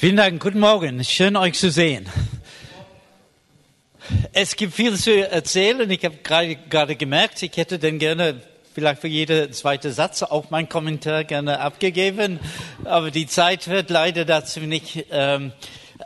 Vielen Dank, guten Morgen. Schön euch zu sehen. Es gibt viel zu erzählen. Ich habe gerade, gerade gemerkt, ich hätte denn gerne vielleicht für jeden zweiten Satz auch meinen Kommentar gerne abgegeben, aber die Zeit wird leider dazu nicht ähm,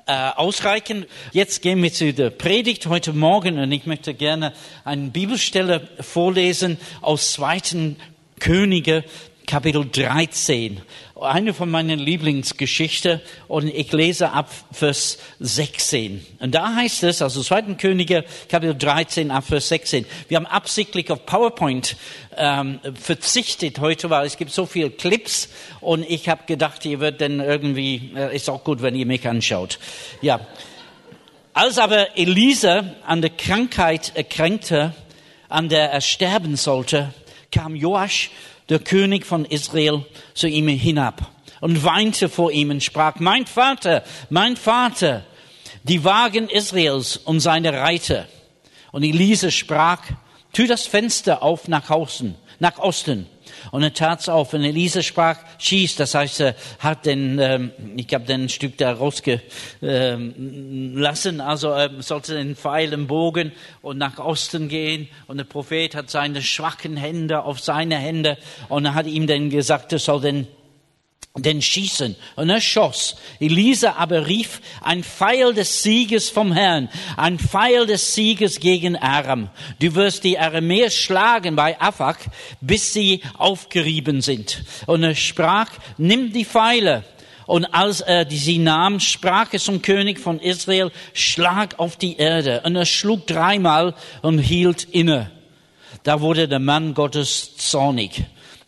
äh, ausreichen. Jetzt gehen wir zu der Predigt heute Morgen und ich möchte gerne eine Bibelstelle vorlesen aus zweiten Könige Kapitel 13 eine von meinen Lieblingsgeschichten und ich lese ab Vers 16. Und da heißt es, also 2. Könige, Kapitel 13, ab Vers 16. Wir haben absichtlich auf PowerPoint ähm, verzichtet heute, weil es gibt so viele Clips und ich habe gedacht, ihr wird dann irgendwie, äh, ist auch gut, wenn ihr mich anschaut. Ja. Als aber Elisa an der Krankheit erkränkte, an der er sterben sollte, kam Joasch der König von Israel, zu ihm hinab und weinte vor ihm und sprach, mein Vater, mein Vater, die Wagen Israels und seine Reiter. Und Elise sprach, tu das Fenster auf nach außen, nach Osten. Und er tat's auf. Und Elise sprach, schieß. Das heißt, er hat den, ähm, ich habe den Stück da rausgelassen. Ähm, also er sollte den Pfeil im Bogen und nach Osten gehen. Und der Prophet hat seine schwachen Hände auf seine Hände. Und er hat ihm dann gesagt, er soll den den Schießen. Und er schoss. Elisa aber rief, ein Pfeil des Sieges vom Herrn, ein Pfeil des Sieges gegen Aram. Du wirst die Aramäer schlagen bei Afak, bis sie aufgerieben sind. Und er sprach, nimm die Pfeile. Und als er sie nahm, sprach er zum König von Israel, schlag auf die Erde. Und er schlug dreimal und hielt inne. Da wurde der Mann Gottes zornig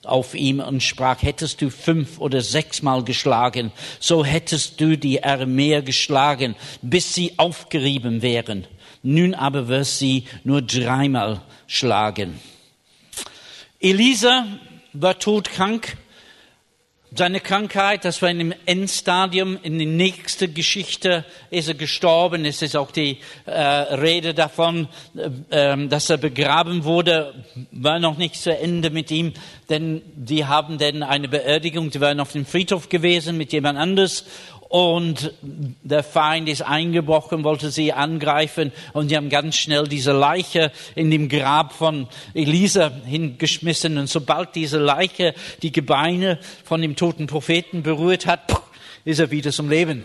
auf ihm und sprach, hättest du fünf oder sechsmal geschlagen, so hättest du die Armee geschlagen, bis sie aufgerieben wären. Nun aber wirst sie nur dreimal schlagen. Elisa war todkrank seine Krankheit, das war in dem Endstadium, in der nächsten Geschichte ist er gestorben. Es ist auch die äh, Rede davon, äh, dass er begraben wurde, war noch nicht zu Ende mit ihm, denn die haben dann eine Beerdigung, die waren auf dem Friedhof gewesen mit jemand anders und der Feind ist eingebrochen, wollte sie angreifen. Und die haben ganz schnell diese Leiche in dem Grab von Elisa hingeschmissen. Und sobald diese Leiche die Gebeine von dem toten Propheten berührt hat, ist er wieder zum Leben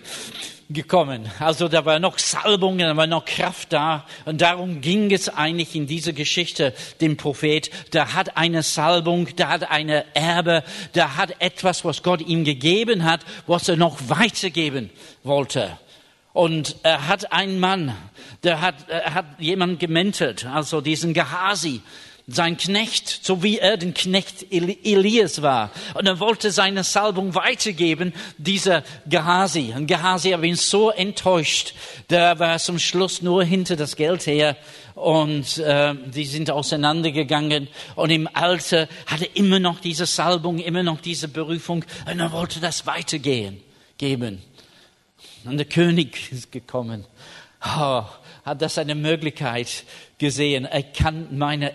gekommen. Also da war noch Salbung, da war noch Kraft da. Und darum ging es eigentlich in dieser Geschichte dem Prophet. Der hat eine Salbung, der hat eine Erbe, der hat etwas, was Gott ihm gegeben hat, was er noch weitergeben wollte. Und er hat einen Mann, der hat, er hat jemanden gementelt, also diesen Gehasi sein Knecht, so wie er den Knecht Elias war. Und er wollte seine Salbung weitergeben, dieser Gehasi. Und Gehasi hat ihn so enttäuscht, der war zum Schluss nur hinter das Geld her und äh, die sind auseinandergegangen. Und im Alter hatte immer noch diese Salbung, immer noch diese Berufung und er wollte das weitergehen, geben. Und der König ist gekommen. Oh, hat das eine Möglichkeit gesehen. Er kann meine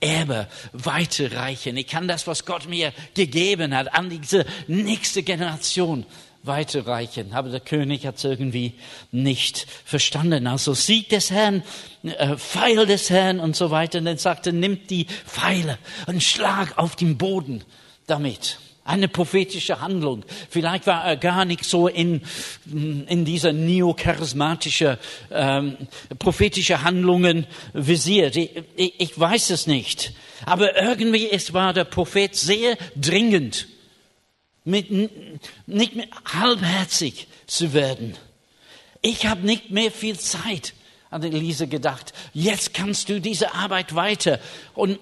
Erbe weiterreichen. Ich kann das, was Gott mir gegeben hat, an diese nächste Generation weiterreichen. Aber der König hat es irgendwie nicht verstanden. Also Sieg des Herrn, äh, Pfeil des Herrn und so weiter. Und dann sagte, nimmt die Pfeile und schlag auf den Boden damit eine prophetische Handlung. Vielleicht war er gar nicht so in, in dieser neocharismatische ähm, prophetische Handlungen visiert. Ich, ich, ich, weiß es nicht. Aber irgendwie es war der Prophet sehr dringend, mit, nicht mehr halbherzig zu werden. Ich habe nicht mehr viel Zeit an Elise gedacht. Jetzt kannst du diese Arbeit weiter. Und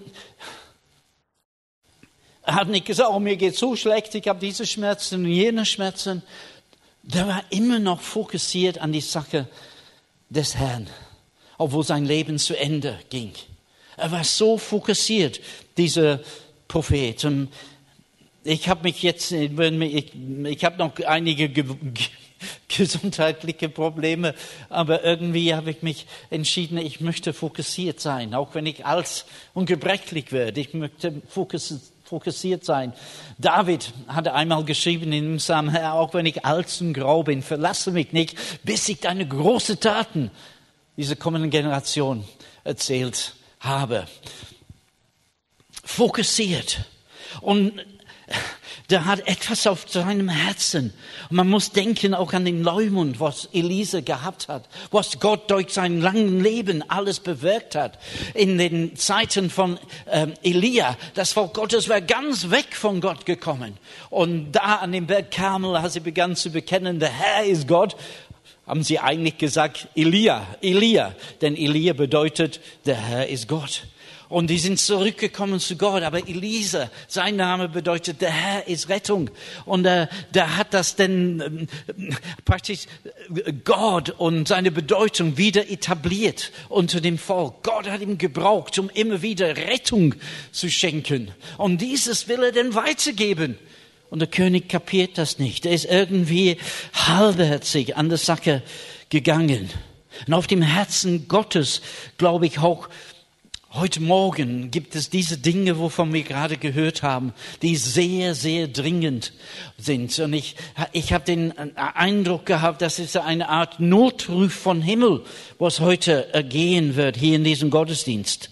er hat nicht gesagt, oh, mir geht so schlecht, ich habe diese Schmerzen und jene Schmerzen. Der war immer noch fokussiert an die Sache des Herrn, obwohl sein Leben zu Ende ging. Er war so fokussiert, dieser Prophet. Und ich habe mich jetzt, ich, ich habe noch einige gesundheitliche Probleme, aber irgendwie habe ich mich entschieden, ich möchte fokussiert sein, auch wenn ich alt und gebrechlich werde. Ich möchte fokussiert fokussiert sein. David hatte einmal geschrieben in dem Psalm, Herr, auch wenn ich alt und grau bin, verlasse mich nicht, bis ich deine großen Taten dieser kommenden Generation erzählt habe. Fokussiert. Und der hat etwas auf seinem Herzen. Und man muss denken auch an den Leumund, was Elise gehabt hat, was Gott durch sein langes Leben alles bewirkt hat. In den Zeiten von ähm, Elia, das Volk Gottes war ganz weg von Gott gekommen. Und da an dem Berg Karmel, als sie begann zu bekennen, der Herr ist Gott, haben sie eigentlich gesagt, Elia, Elia. Denn Elia bedeutet, der Herr ist Gott. Und die sind zurückgekommen zu Gott. Aber Elisa, sein Name bedeutet, der Herr ist Rettung. Und äh, der hat das denn äh, praktisch Gott und seine Bedeutung wieder etabliert unter dem Volk. Gott hat ihn gebraucht, um immer wieder Rettung zu schenken. Und dieses will er dann weitergeben. Und der König kapiert das nicht. Er ist irgendwie halbherzig an der Sache gegangen. Und auf dem Herzen Gottes, glaube ich, auch Heute Morgen gibt es diese Dinge, wovon wir gerade gehört haben, die sehr, sehr dringend sind. Und ich, ich habe den Eindruck gehabt, das ist eine Art Notruf von Himmel, was heute ergehen wird hier in diesem Gottesdienst.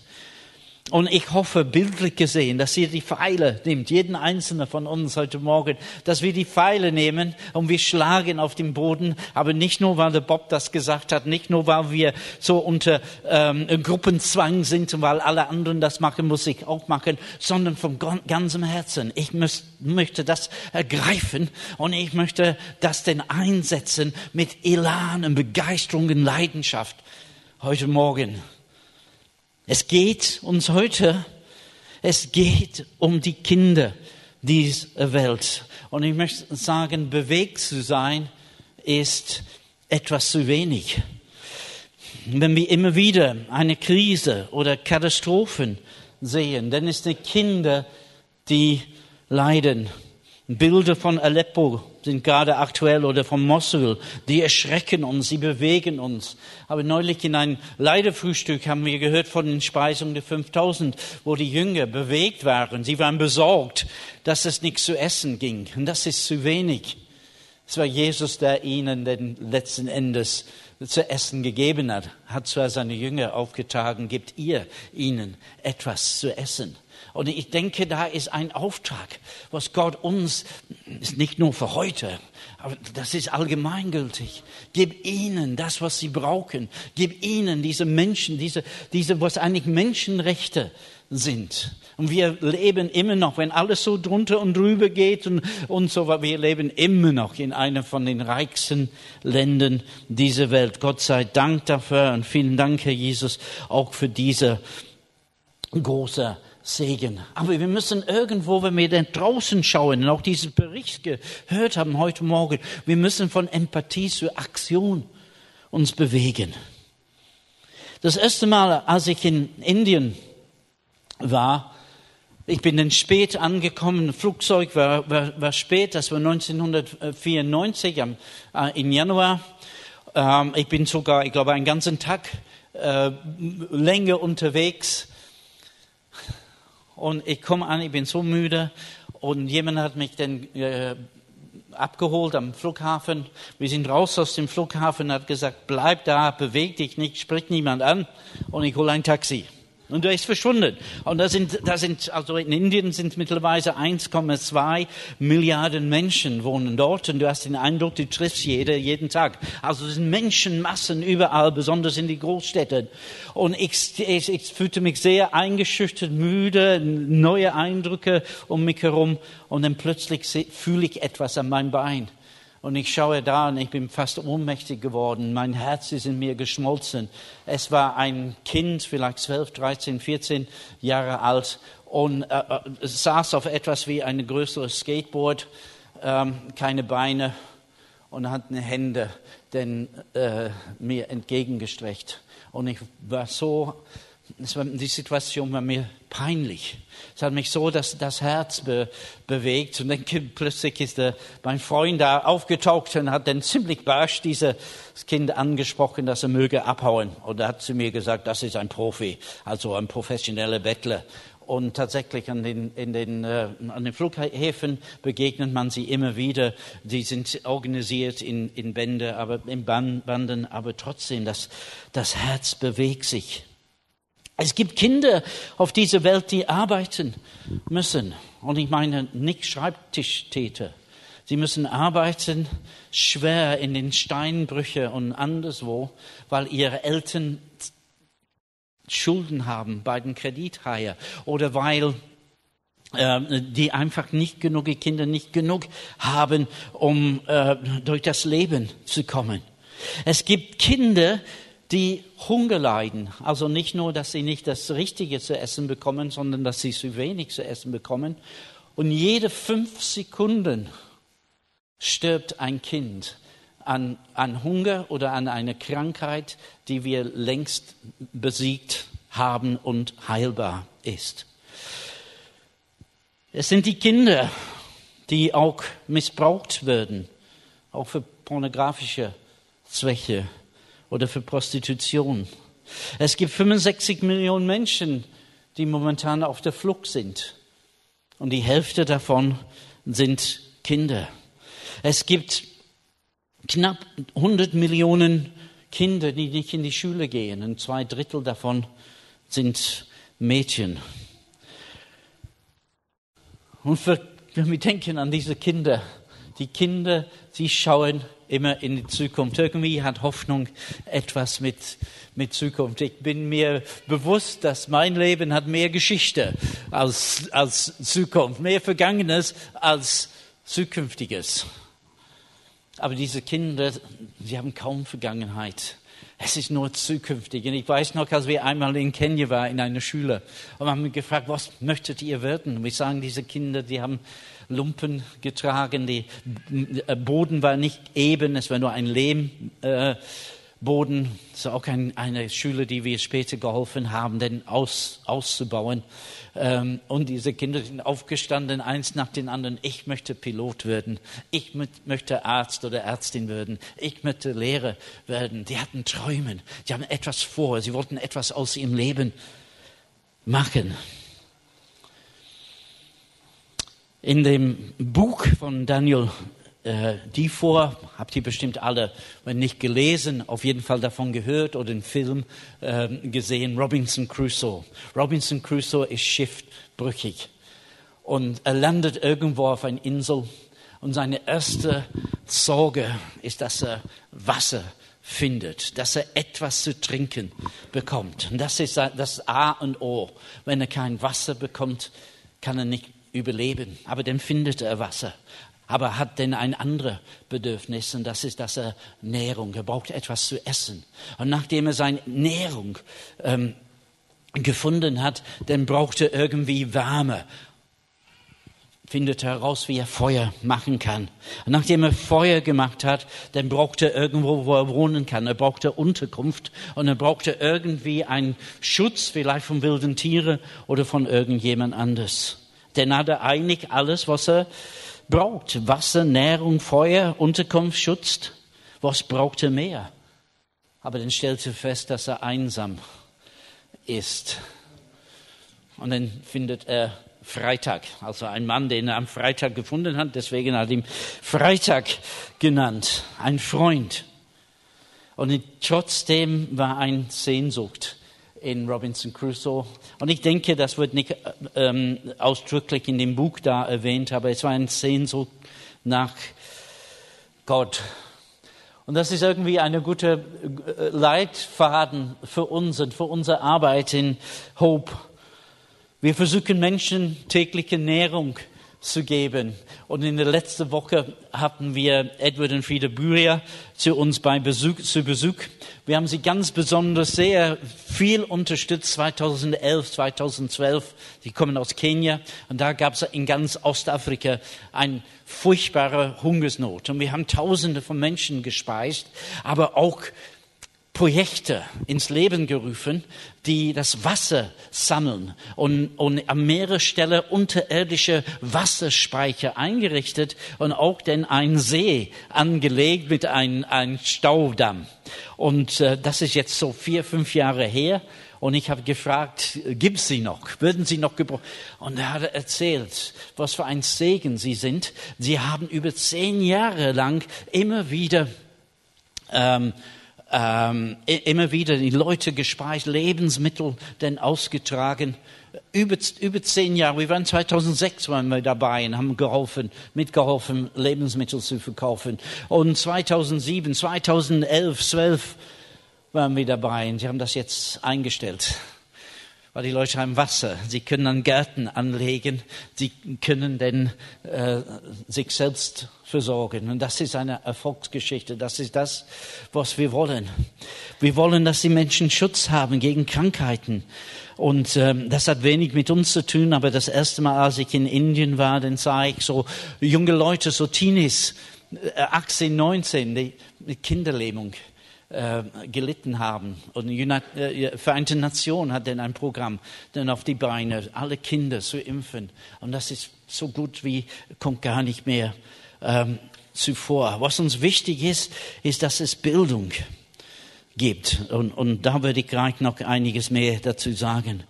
Und ich hoffe, bildlich gesehen, dass ihr die Pfeile nehmt, jeden einzelnen von uns heute Morgen, dass wir die Pfeile nehmen und wir schlagen auf den Boden, aber nicht nur, weil der Bob das gesagt hat, nicht nur, weil wir so unter ähm, Gruppenzwang sind und weil alle anderen das machen, muss ich auch machen, sondern von ganzem Herzen. Ich muss, möchte das ergreifen und ich möchte das denn einsetzen mit Elan und Begeisterung und Leidenschaft heute Morgen. Es geht uns heute, es geht um die Kinder dieser Welt. Und ich möchte sagen, bewegt zu sein ist etwas zu wenig. Wenn wir immer wieder eine Krise oder Katastrophen sehen, dann ist es Kinder, die leiden. Bilder von Aleppo sind gerade aktuell oder von Mosul, die erschrecken uns, sie bewegen uns. Aber neulich in einem Leidefrühstück haben wir gehört von den Speisungen der 5000, wo die Jünger bewegt waren. Sie waren besorgt, dass es nichts zu essen ging. Und das ist zu wenig. Es war Jesus, der ihnen den letzten Endes zu essen gegeben hat, hat zwar seine Jünger aufgetragen, gibt ihr ihnen etwas zu essen. Und ich denke, da ist ein Auftrag, was Gott uns, ist nicht nur für heute, aber das ist allgemeingültig. Gib ihnen das, was sie brauchen. Gib ihnen diese Menschen, diese, diese, was eigentlich Menschenrechte sind. Und wir leben immer noch, wenn alles so drunter und drüber geht und, und so, wir leben immer noch in einer von den reichsten Ländern dieser Welt. Gott sei Dank dafür und vielen Dank, Herr Jesus, auch für diese große Segen. Aber wir müssen irgendwo, wenn wir dann draußen schauen und auch diesen Bericht gehört haben heute Morgen, wir müssen von Empathie zur Aktion uns bewegen. Das erste Mal, als ich in Indien war, ich bin dann spät angekommen, Flugzeug war, war, war spät, das war 1994 am, äh, im Januar. Ähm, ich bin sogar, ich glaube, einen ganzen Tag äh, länger unterwegs und ich komme an, ich bin so müde und jemand hat mich dann äh, abgeholt am Flughafen. Wir sind raus aus dem Flughafen, hat gesagt, bleib da, beweg dich nicht, sprich niemand an und ich hole ein Taxi. Und er ist verschwunden. Und da sind, da sind, also in Indien sind mittlerweile 1,2 Milliarden Menschen wohnen dort. Und du hast den Eindruck, du triffst jeder jeden Tag. Also es sind Menschenmassen überall, besonders in die Großstädten. Und ich, ich, ich fühlte mich sehr eingeschüchtert, müde, neue Eindrücke um mich herum. Und dann plötzlich fühle ich etwas an meinem Bein. Und ich schaue da und ich bin fast ohnmächtig geworden. Mein Herz ist in mir geschmolzen. Es war ein Kind, vielleicht 12, 13, 14 Jahre alt und äh, äh, saß auf etwas wie ein größeres Skateboard, ähm, keine Beine und hat eine Hände denn, äh, mir entgegengestreckt. Und ich war so war, die Situation war mir peinlich. Es hat mich so das, das Herz be, bewegt. Und dann plötzlich ist der, mein Freund da aufgetaucht und hat dann ziemlich barsch dieses Kind angesprochen, dass er möge abhauen. Und er hat zu mir gesagt, das ist ein Profi, also ein professioneller Bettler. Und tatsächlich an den, in den, äh, an den Flughäfen begegnet man sie immer wieder. Die sind organisiert in, in Bände, aber in Banden, aber trotzdem, das, das Herz bewegt sich. Es gibt Kinder auf dieser Welt, die arbeiten müssen. Und ich meine nicht Schreibtischtäter. Sie müssen arbeiten, schwer in den Steinbrüchen und anderswo, weil ihre Eltern Schulden haben bei den Kredithaien oder weil äh, die einfach nicht genug, die Kinder nicht genug haben, um äh, durch das Leben zu kommen. Es gibt Kinder, die Hunger leiden. Also nicht nur, dass sie nicht das Richtige zu essen bekommen, sondern dass sie zu wenig zu essen bekommen. Und jede fünf Sekunden stirbt ein Kind an, an Hunger oder an einer Krankheit, die wir längst besiegt haben und heilbar ist. Es sind die Kinder, die auch missbraucht werden, auch für pornografische Zwecke oder für Prostitution. Es gibt 65 Millionen Menschen, die momentan auf der Flucht sind. Und die Hälfte davon sind Kinder. Es gibt knapp 100 Millionen Kinder, die nicht in die Schule gehen. Und zwei Drittel davon sind Mädchen. Und wenn wir denken an diese Kinder, die Kinder, sie schauen immer in die Zukunft. Irgendwie hat Hoffnung etwas mit, mit Zukunft. Ich bin mir bewusst, dass mein Leben hat mehr Geschichte als, als Zukunft, mehr Vergangenes als Zukünftiges. Aber diese Kinder, sie haben kaum Vergangenheit. Es ist nur zukünftig. Und ich weiß noch, als wir einmal in Kenia waren, in einer Schule, und haben gefragt, was möchtet ihr werden? Und wir sagen, diese Kinder, die haben Lumpen getragen, der Boden war nicht eben, es war nur ein Lehmboden. Äh, das ist auch ein, eine Schule, die wir später geholfen haben, den aus, auszubauen. Ähm, und diese Kinder sind aufgestanden, eins nach dem anderen. Ich möchte Pilot werden. Ich möchte Arzt oder Ärztin werden. Ich möchte Lehrer werden. Die hatten Träume. Die haben etwas vor. Sie wollten etwas aus ihrem Leben machen. In dem Buch von Daniel äh, die habt ihr bestimmt alle, wenn nicht gelesen, auf jeden Fall davon gehört oder einen Film äh, gesehen, Robinson Crusoe. Robinson Crusoe ist schiffbrüchig und er landet irgendwo auf einer Insel und seine erste Sorge ist, dass er Wasser findet, dass er etwas zu trinken bekommt. Und das ist das A und O. Wenn er kein Wasser bekommt, kann er nicht überleben. Aber dann findet er Wasser aber hat denn ein anderes Bedürfnis und das ist, dass er Nährung, er braucht etwas zu essen. Und nachdem er seine Nährung ähm, gefunden hat, dann braucht er irgendwie Wärme. Findet er heraus, wie er Feuer machen kann. Und nachdem er Feuer gemacht hat, dann braucht er irgendwo, wo er wohnen kann. Er braucht er Unterkunft und er braucht irgendwie einen Schutz, vielleicht von wilden Tieren oder von irgendjemand anders. Denn hat er eigentlich alles, was er braucht. Wasser, Nährung, Feuer, Unterkunft, Schutz. Was braucht er mehr? Aber dann stellt er fest, dass er einsam ist. Und dann findet er Freitag, also ein Mann, den er am Freitag gefunden hat, deswegen hat er ihn Freitag genannt, ein Freund. Und trotzdem war ein Sehnsucht in Robinson Crusoe. Und ich denke, das wird nicht ähm, ausdrücklich in dem Buch da erwähnt, aber es war ein Sehnsucht nach Gott. Und das ist irgendwie eine gute äh, Leitfaden für uns und für unsere Arbeit in Hope. Wir versuchen Menschen tägliche Nährung zu geben. Und in der letzten Woche hatten wir Edward und Frieda Bürier zu uns bei Besuch, zu Besuch. Wir haben sie ganz besonders sehr viel unterstützt 2011, 2012. Sie kommen aus Kenia und da gab es in ganz Ostafrika eine furchtbare Hungersnot. Und wir haben Tausende von Menschen gespeist, aber auch Projekte ins Leben gerufen, die das Wasser sammeln und, und an mehrere Stellen unterirdische Wasserspeicher eingerichtet und auch denn ein See angelegt mit einem ein Staudamm. Und äh, das ist jetzt so vier, fünf Jahre her. Und ich habe gefragt, gibt sie noch? Würden sie noch gebrauchen? Und er hat erzählt, was für ein Segen sie sind. Sie haben über zehn Jahre lang immer wieder ähm, ähm, immer wieder die Leute gespeist, Lebensmittel denn ausgetragen. Über, über zehn Jahre, wir waren 2006 waren wir dabei und haben geholfen, mitgeholfen, Lebensmittel zu verkaufen. Und 2007, 2011, 12 waren wir dabei und sie haben das jetzt eingestellt weil die Leute haben Wasser. Sie können dann Gärten anlegen. Sie können dann äh, sich selbst versorgen. Und das ist eine Erfolgsgeschichte. Das ist das, was wir wollen. Wir wollen, dass die Menschen Schutz haben gegen Krankheiten. Und ähm, das hat wenig mit uns zu tun, aber das erste Mal, als ich in Indien war, dann sah ich so junge Leute, so Teenies, 18, äh, 19, die mit Kinderlähmung äh, gelitten haben. Und die äh, Vereinte Nationen hat dann ein Programm dann auf die Beine, alle Kinder zu impfen. Und das ist so gut wie kommt gar nicht mehr ähm, zuvor. Was uns wichtig ist, ist, dass es Bildung gibt. Und, und da würde ich gleich noch einiges mehr dazu sagen.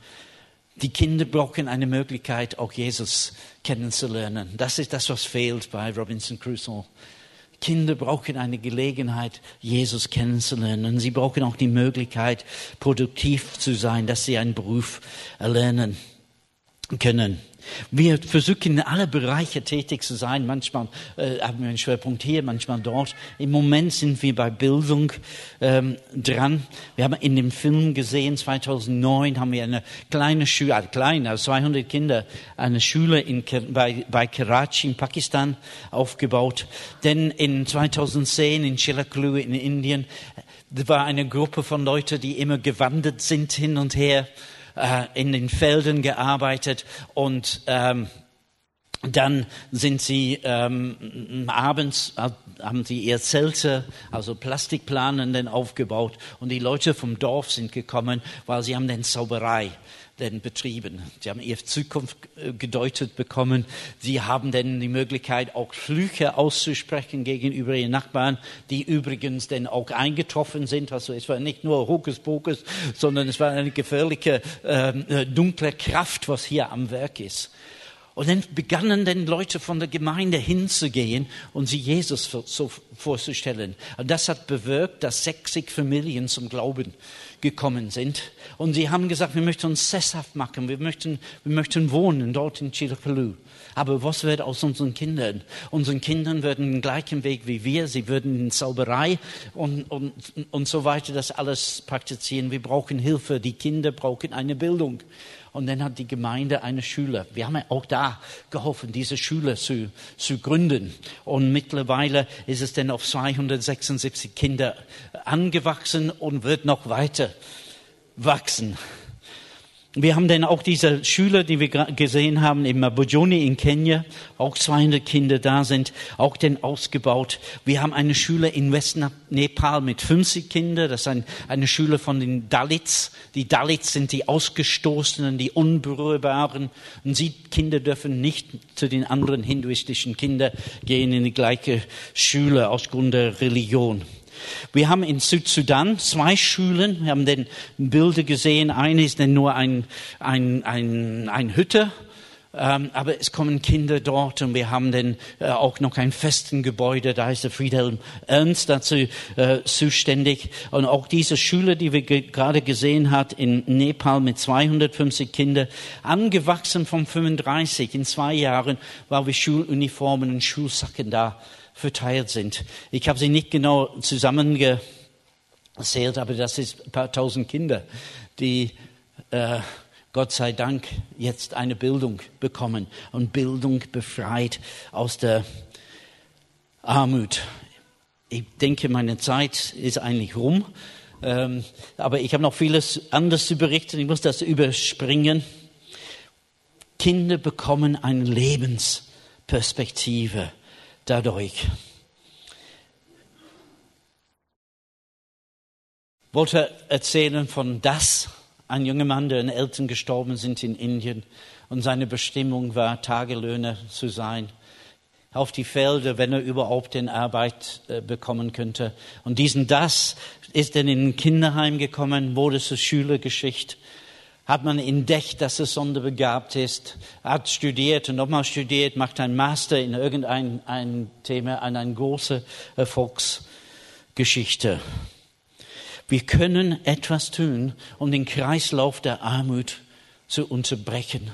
Die Kinder brauchen eine Möglichkeit, auch Jesus kennenzulernen. Das ist das, was fehlt bei Robinson Crusoe. Kinder brauchen eine Gelegenheit, Jesus kennenzulernen. Sie brauchen auch die Möglichkeit, produktiv zu sein, dass sie einen Beruf erlernen können. Wir versuchen in alle Bereiche tätig zu sein. Manchmal äh, haben wir einen Schwerpunkt hier, manchmal dort. Im Moment sind wir bei Bildung ähm, dran. Wir haben in dem Film gesehen, 2009 haben wir eine kleine Schule, also kleine, 200 Kinder, eine Schule in, bei, bei Karachi in Pakistan aufgebaut. Denn in 2010 in Chilaklu in Indien war eine Gruppe von Leuten, die immer gewandert sind hin und her äh, in den Feldern gearbeitet und ähm, dann sind sie ähm, abends äh, haben sie ihr Zelte, also Plastikplanen, aufgebaut und die Leute vom Dorf sind gekommen, weil sie haben den Zauberei denn betrieben. Sie haben ihre Zukunft äh, gedeutet bekommen. Sie haben denn die Möglichkeit, auch Flüche auszusprechen gegenüber ihren Nachbarn, die übrigens denn auch eingetroffen sind. Also es war nicht nur Hokuspokus, sondern es war eine gefährliche, ähm, äh, dunkle Kraft, was hier am Werk ist. Und dann begannen dann Leute von der Gemeinde hinzugehen und sie Jesus vorzustellen. Und das hat bewirkt, dass 60 Familien zum Glauben gekommen sind. Und sie haben gesagt, wir möchten uns sesshaft machen, wir möchten, wir möchten wohnen dort in Chilakalu. Aber was wird aus unseren Kindern? Unseren Kindern würden den gleichen Weg wie wir, sie würden in Zauberei und, und, und so weiter das alles praktizieren. Wir brauchen Hilfe, die Kinder brauchen eine Bildung. Und dann hat die Gemeinde eine Schule. Wir haben auch da geholfen, diese Schule zu, zu gründen. Und mittlerweile ist es dann auf 276 Kinder angewachsen und wird noch weiter wachsen. Wir haben dann auch diese Schüler, die wir gesehen haben, in Mabujoni in Kenia, auch 200 Kinder da sind, auch denn ausgebaut. Wir haben eine Schule in Westnepal mit 50 Kindern, das ist ein, eine Schule von den Dalits. Die Dalits sind die Ausgestoßenen, die Unberührbaren. Und sie Kinder dürfen nicht zu den anderen hinduistischen Kindern gehen in die gleiche Schule aus Grund der Religion. Wir haben in Südsudan zwei Schulen. Wir haben den Bilder gesehen. Eine ist dann nur ein, ein, ein, ein Hütte. Ähm, aber es kommen Kinder dort und wir haben dann äh, auch noch ein festen Gebäude, da ist der Friedhelm Ernst dazu äh, zuständig. Und auch diese Schule, die wir ge gerade gesehen hat in Nepal mit 250 Kindern, angewachsen von 35 in zwei Jahren, weil wir Schuluniformen und Schulsacken da verteilt sind. Ich habe sie nicht genau zusammengezählt, aber das ist ein paar tausend Kinder, die äh, Gott sei Dank jetzt eine Bildung bekommen und Bildung befreit aus der Armut. Ich denke, meine Zeit ist eigentlich rum, ähm, aber ich habe noch vieles anderes zu berichten. Ich muss das überspringen. Kinder bekommen eine Lebensperspektive dadurch. Wollte erzählen von das, ein junger Mann, deren Eltern gestorben sind in Indien und seine Bestimmung war, Tagelöhner zu sein. auf die Felder, wenn er überhaupt den Arbeit äh, bekommen könnte. Und diesen das ist dann in ein Kinderheim gekommen, wurde zur Schülergeschichte hat man entdeckt, dass er sonderbegabt ist, hat studiert und nochmal studiert, macht einen Master in irgendein ein Thema, an eine große Erfolgsgeschichte. Wir können etwas tun, um den Kreislauf der Armut zu unterbrechen.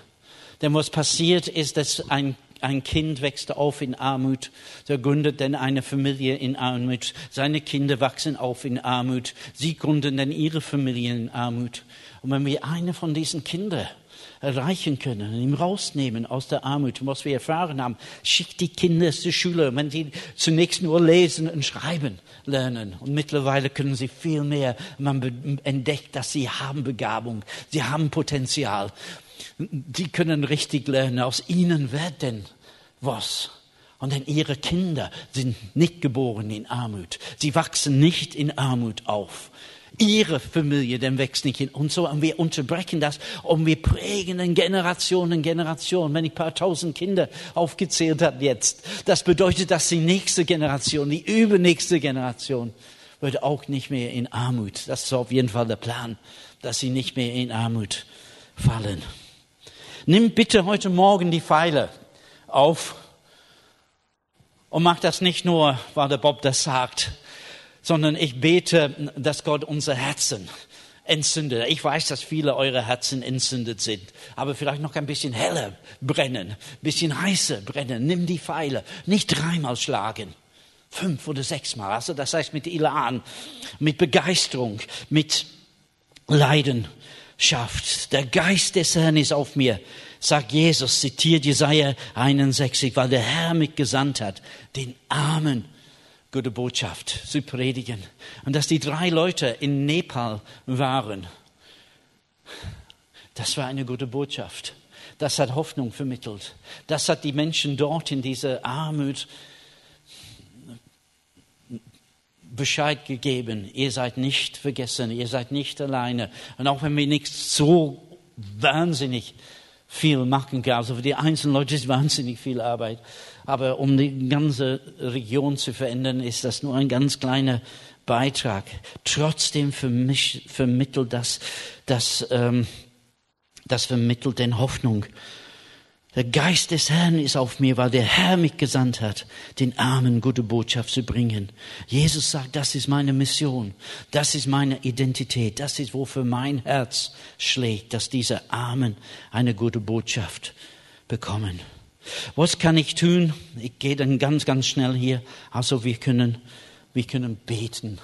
Denn was passiert ist, dass ein ein Kind wächst auf in Armut, der gründet dann eine Familie in Armut, seine Kinder wachsen auf in Armut, sie gründen dann ihre Familie in Armut. Und wenn wir eine von diesen Kindern erreichen können, ihn rausnehmen aus der Armut, was wir erfahren haben, schickt die Kinder zur Schule, wenn sie zunächst nur lesen und schreiben lernen. Und mittlerweile können sie viel mehr. Man entdeckt, dass sie haben Begabung, sie haben Potenzial. Sie können richtig lernen. Aus ihnen wird denn was. Und denn ihre Kinder sind nicht geboren in Armut. Sie wachsen nicht in Armut auf ihre Familie dem wächst nicht hin. Und so, und wir unterbrechen das und wir prägen in Generationen, Generationen. Wenn ich ein paar tausend Kinder aufgezählt habe jetzt, das bedeutet, dass die nächste Generation, die übernächste Generation, wird auch nicht mehr in Armut. Das ist auf jeden Fall der Plan, dass sie nicht mehr in Armut fallen. Nimm bitte heute Morgen die Pfeile auf und mach das nicht nur, weil der Bob das sagt, sondern ich bete, dass Gott unser Herzen entzündet. Ich weiß, dass viele eure Herzen entzündet sind, aber vielleicht noch ein bisschen heller brennen, ein bisschen heißer brennen. Nimm die Pfeile, nicht dreimal schlagen, fünf oder sechsmal. Also das heißt mit Elan, mit Begeisterung, mit Leidenschaft. Der Geist des Herrn ist auf mir, sagt Jesus, zitiert Jesaja 61, weil der Herr mich gesandt hat, den Armen gute Botschaft zu predigen. Und dass die drei Leute in Nepal waren, das war eine gute Botschaft. Das hat Hoffnung vermittelt. Das hat die Menschen dort in dieser Armut Bescheid gegeben. Ihr seid nicht vergessen, ihr seid nicht alleine. Und auch wenn wir nicht so wahnsinnig viel machen kann, also für die einzelnen Leute ist wahnsinnig viel Arbeit. Aber um die ganze Region zu verändern, ist das nur ein ganz kleiner Beitrag. Trotzdem vermisch, vermittelt das, das, ähm, das vermittelt den Hoffnung. Der Geist des Herrn ist auf mir, weil der Herr mich gesandt hat, den Armen gute Botschaft zu bringen. Jesus sagt, das ist meine Mission, das ist meine Identität, das ist, wofür mein Herz schlägt, dass diese Armen eine gute Botschaft bekommen. Was kann ich tun? Ich gehe dann ganz, ganz schnell hier. Also wir können, wir können beten.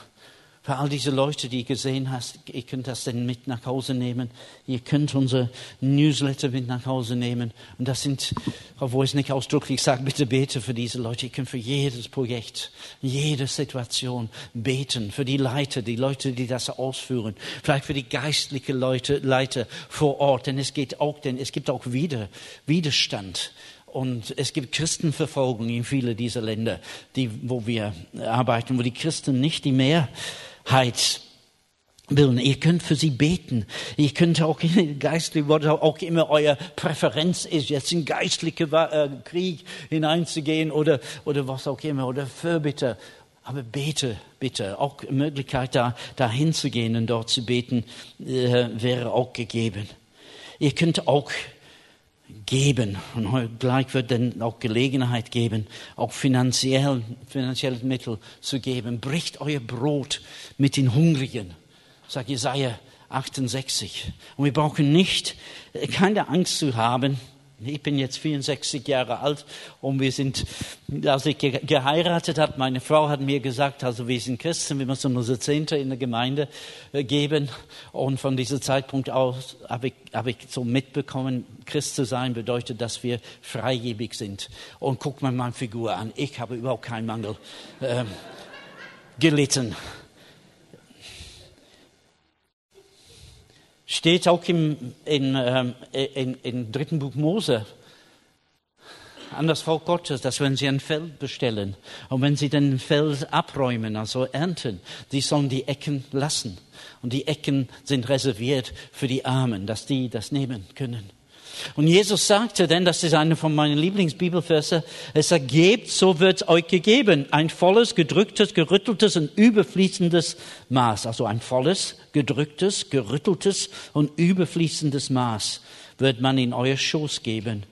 Für all diese Leute, die ihr gesehen hast, ihr könnt das dann mit nach Hause nehmen. Ihr könnt unser Newsletter mit nach Hause nehmen. Und das sind, obwohl ich es nicht ausdrücklich sage, bitte bete für diese Leute. Ihr könnt für jedes Projekt, jede Situation beten. Für die Leiter, die Leute, die das ausführen. Vielleicht für die geistlichen Leute, Leiter vor Ort. Denn es geht auch, denn es gibt auch wieder Widerstand und es gibt Christenverfolgung in vielen dieser Länder, die, wo wir arbeiten, wo die Christen nicht die Mehrheit bilden. Ihr könnt für sie beten. Ihr könnt auch geistlich, was auch immer euer Präferenz ist, jetzt in geistliche äh, Krieg hineinzugehen oder, oder was auch immer, oder Fürbitte. Aber bete, bitte. Auch Möglichkeit, da, da hinzugehen und dort zu beten, äh, wäre auch gegeben. Ihr könnt auch geben. Und gleich wird dann auch Gelegenheit geben, auch finanziell, finanzielle Mittel zu geben. Bricht euer Brot mit den Hungrigen, sagt Jesaja 68. Und wir brauchen nicht, keine Angst zu haben, ich bin jetzt 64 Jahre alt und wir sind, als ich geheiratet habe, meine Frau hat mir gesagt, also wir sind Christen, wir müssen unsere Zehnte in der Gemeinde äh, geben. Und von diesem Zeitpunkt aus habe ich, habe ich so mitbekommen, Christ zu sein bedeutet, dass wir freigebig sind. Und guck mal meine Figur an, ich habe überhaupt keinen Mangel ähm, gelitten. Steht auch im in, ähm, in, in dritten Buch Mose an das Volk Gottes, dass wenn sie ein Feld bestellen und wenn sie den Feld abräumen, also ernten, sie sollen die Ecken lassen. Und die Ecken sind reserviert für die Armen, dass die das nehmen können. Und Jesus sagte denn, das ist eine von meinen Lieblingsbibelverse, es sagt, gebt, so wird euch gegeben. Ein volles, gedrücktes, gerütteltes und überfließendes Maß. Also ein volles, gedrücktes, gerütteltes und überfließendes Maß wird man in euer Schoß geben.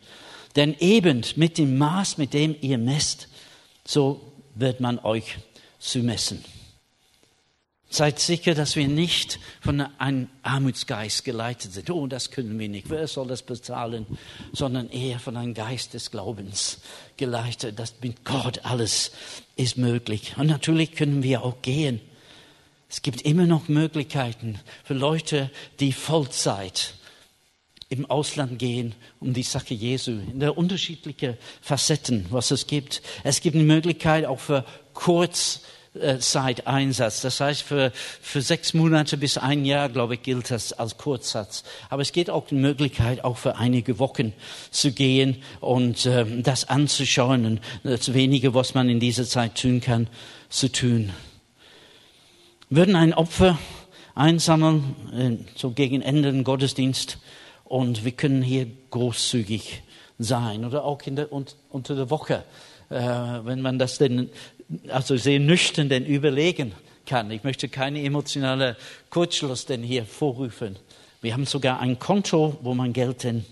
Denn eben mit dem Maß, mit dem ihr messt, so wird man euch zu messen. Seid sicher, dass wir nicht von einem Armutsgeist geleitet sind. Oh, das können wir nicht. Wer soll das bezahlen? Sondern eher von einem Geist des Glaubens geleitet. dass mit Gott alles ist möglich. Und natürlich können wir auch gehen. Es gibt immer noch Möglichkeiten für Leute, die Vollzeit im Ausland gehen, um die Sache Jesu, in der unterschiedlichen Facetten, was es gibt. Es gibt eine Möglichkeit auch für kurz Zeiteinsatz. Das heißt, für, für sechs Monate bis ein Jahr, glaube ich, gilt das als Kurzsatz. Aber es geht auch die Möglichkeit, auch für einige Wochen zu gehen und äh, das anzuschauen und das Wenige, was man in dieser Zeit tun kann, zu tun. Würden ein Opfer einsammeln, äh, so gegen Ende des Gottesdienst, und wir können hier großzügig sein oder auch in der, unter der Woche, äh, wenn man das denn also sehr nüchtern denn überlegen kann. Ich möchte keine emotionale Kurzschluss denn hier vorrufen. Wir haben sogar ein Konto, wo man Geld denn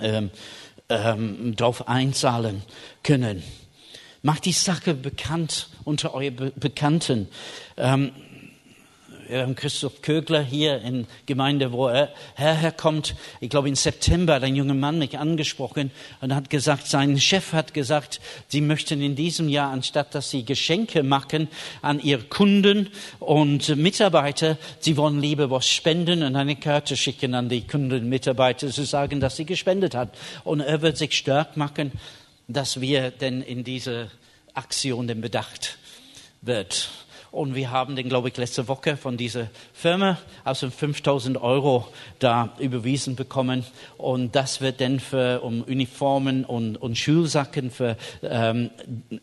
ähm, ähm, drauf einzahlen können. Macht die Sache bekannt unter euren Bekannten. Ähm, Christoph Kögler hier in Gemeinde, wo er herkommt. Ich glaube, im September hat ein junger Mann mich angesprochen und hat gesagt, sein Chef hat gesagt, sie möchten in diesem Jahr, anstatt dass sie Geschenke machen an ihre Kunden und Mitarbeiter, sie wollen lieber was spenden und eine Karte schicken an die Kunden und Mitarbeiter, zu sagen, dass sie gespendet hat. Und er wird sich stark machen, dass wir denn in diese Aktion denn bedacht wird. Und wir haben den, glaube ich, letzte Woche von dieser Firma also 5000 Euro da überwiesen bekommen. Und das wird dann für um Uniformen und, und Schulsacken für ähm,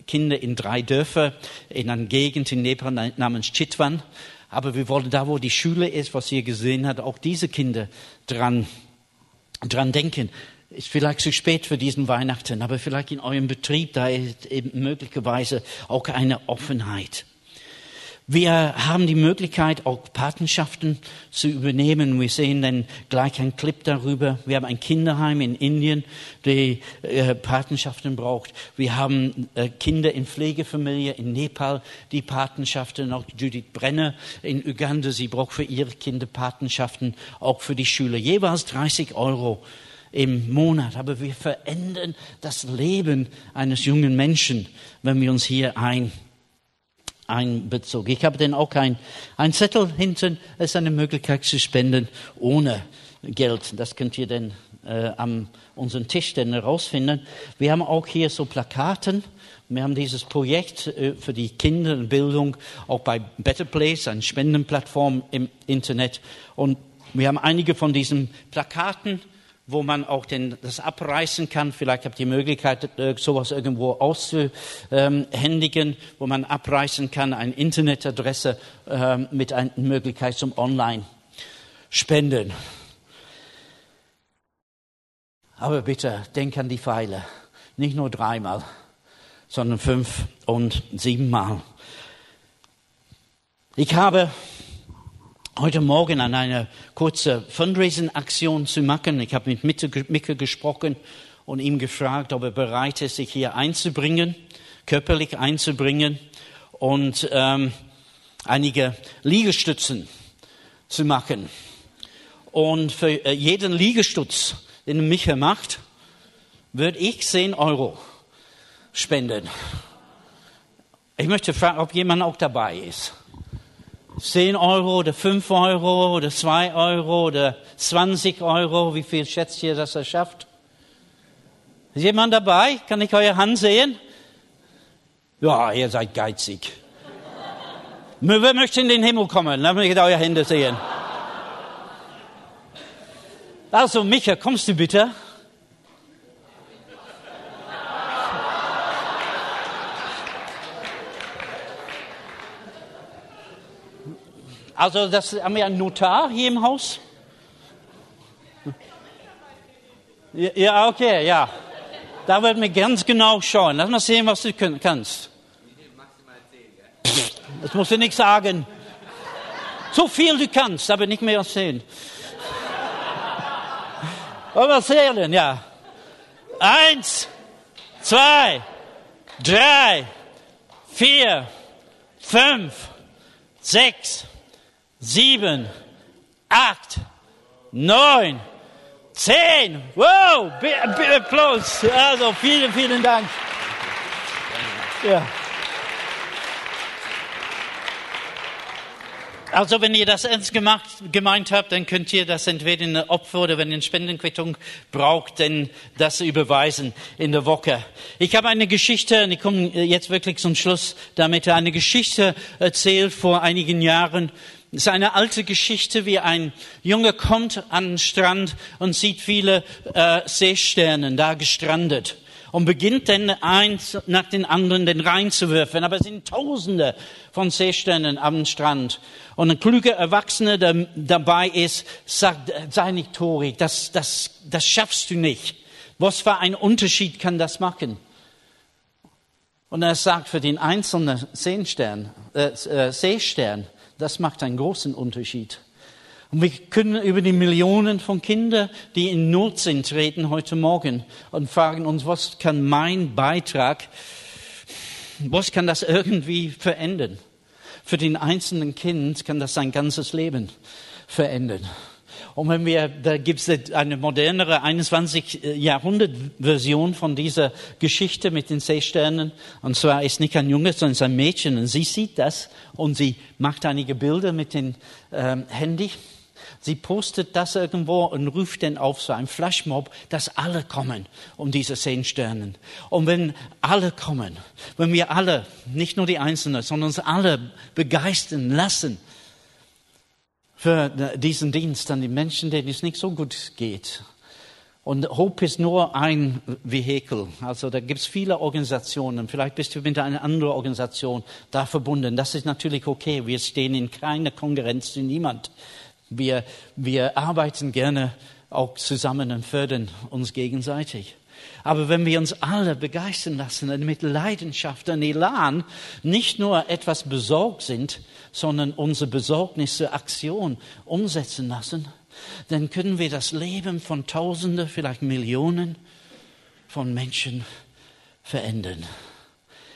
Kinder in drei Dörfer in einer Gegend in Nepal namens Chitwan. Aber wir wollen da, wo die Schule ist, was ihr gesehen habt, auch diese Kinder dran, dran denken ist vielleicht zu spät für diesen Weihnachten, aber vielleicht in eurem Betrieb, da ist eben möglicherweise auch eine Offenheit. Wir haben die Möglichkeit, auch Patenschaften zu übernehmen. Wir sehen dann gleich einen Clip darüber. Wir haben ein Kinderheim in Indien, die äh, Patenschaften braucht. Wir haben äh, Kinder in Pflegefamilie in Nepal, die Patenschaften. Auch Judith Brenner in Uganda, sie braucht für ihre Kinder Patenschaften, auch für die Schüler. Jeweils 30 Euro im Monat. Aber wir verändern das Leben eines jungen Menschen, wenn wir uns hier ein einbezog. Ich habe denn auch ein, ein Zettel hinten, es ist eine Möglichkeit zu spenden ohne Geld. Das könnt ihr dann äh, am unseren Tisch dann herausfinden. Wir haben auch hier so Plakaten. Wir haben dieses Projekt äh, für die Kinderbildung auch bei Better Place, eine Spendenplattform im Internet. Und wir haben einige von diesen Plakaten wo man auch den, das abreißen kann. Vielleicht habt ihr die Möglichkeit, äh, sowas irgendwo auszuhändigen, wo man abreißen kann, eine Internetadresse ähm, mit einer Möglichkeit zum Online-Spenden. Aber bitte, denk an die Pfeile. Nicht nur dreimal, sondern fünf und siebenmal. Ich habe heute Morgen an eine kurze Fundraising-Aktion zu machen. Ich habe mit Micke gesprochen und ihm gefragt, ob er bereit ist, sich hier einzubringen, körperlich einzubringen und ähm, einige Liegestützen zu machen. Und für äh, jeden Liegestütz, den Micha macht, würde ich 10 Euro spenden. Ich möchte fragen, ob jemand auch dabei ist. 10 Euro oder 5 Euro oder 2 Euro oder 20 Euro. Wie viel schätzt ihr, dass er schafft? Ist jemand dabei? Kann ich eure Hand sehen? Ja, ihr seid geizig. Wer möchte in den Himmel kommen? Lass mich eure Hände sehen. Also, Micha, kommst du bitte? Also das haben wir einen Notar hier im Haus. Ja, okay, ja. Da wird mir ganz genau schauen. Lass mal sehen, was du kannst. Das musst du nicht sagen. So viel du kannst, aber nicht mehr als zehn. Aber zählen, ja. Eins, zwei, drei, vier, fünf, sechs, sieben, acht, neun, zehn. Wow, Applaus. Also vielen, vielen Dank. Ja. Also wenn ihr das ernst gemacht, gemeint habt, dann könnt ihr das entweder in der Opfer oder wenn ihr eine Spendenquittung braucht, dann das überweisen in der Woche. Ich habe eine Geschichte, und ich komme jetzt wirklich zum Schluss damit, eine Geschichte erzählt vor einigen Jahren. Es ist eine alte Geschichte, wie ein Junge kommt an den Strand und sieht viele äh, Seesternen da gestrandet und beginnt dann eins nach den anderen den reinzuwerfen. Aber es sind Tausende von Seesternen am Strand. Und ein kluger Erwachsener, der dabei ist, sagt, sei nicht torig, das, das, das schaffst du nicht. Was für einen Unterschied kann das machen? Und er sagt, für den einzelnen Seestern, äh, äh, Seestern, das macht einen großen Unterschied. Und wir können über die Millionen von Kindern, die in Not sind, reden heute Morgen und fragen uns, was kann mein Beitrag, was kann das irgendwie verändern? Für den einzelnen Kind kann das sein ganzes Leben verändern. Und wenn wir, da gibt es eine modernere 21. Jahrhundert-Version von dieser Geschichte mit den Seesternen. Und zwar ist nicht ein Junge, sondern ist ein Mädchen. Und sie sieht das und sie macht einige Bilder mit dem ähm, Handy. Sie postet das irgendwo und ruft dann auf so ein Flashmob, dass alle kommen um diese zehn. Und wenn alle kommen, wenn wir alle, nicht nur die Einzelnen, sondern uns alle begeistern lassen für diesen Dienst an die Menschen, denen es nicht so gut geht. Und Hope ist nur ein Vehikel. Also da gibt es viele Organisationen. Vielleicht bist du mit einer anderen Organisation da verbunden. Das ist natürlich okay. Wir stehen in keiner Konkurrenz zu niemand. Wir, wir arbeiten gerne auch zusammen und fördern uns gegenseitig. Aber wenn wir uns alle begeistern lassen und mit Leidenschaft und Elan nicht nur etwas besorgt sind, sondern unsere Besorgnis zur Aktion umsetzen lassen, dann können wir das Leben von Tausenden, vielleicht Millionen von Menschen verändern.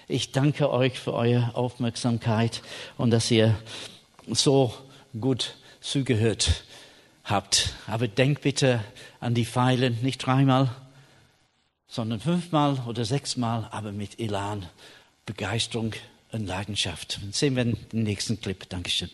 Ich danke euch für eure Aufmerksamkeit und dass ihr so gut zugehört habt. Aber denkt bitte an die Pfeilen, nicht dreimal, sondern fünfmal oder sechsmal, aber mit Elan, Begeisterung und Leidenschaft. sehen wir den nächsten Clip. Dankeschön.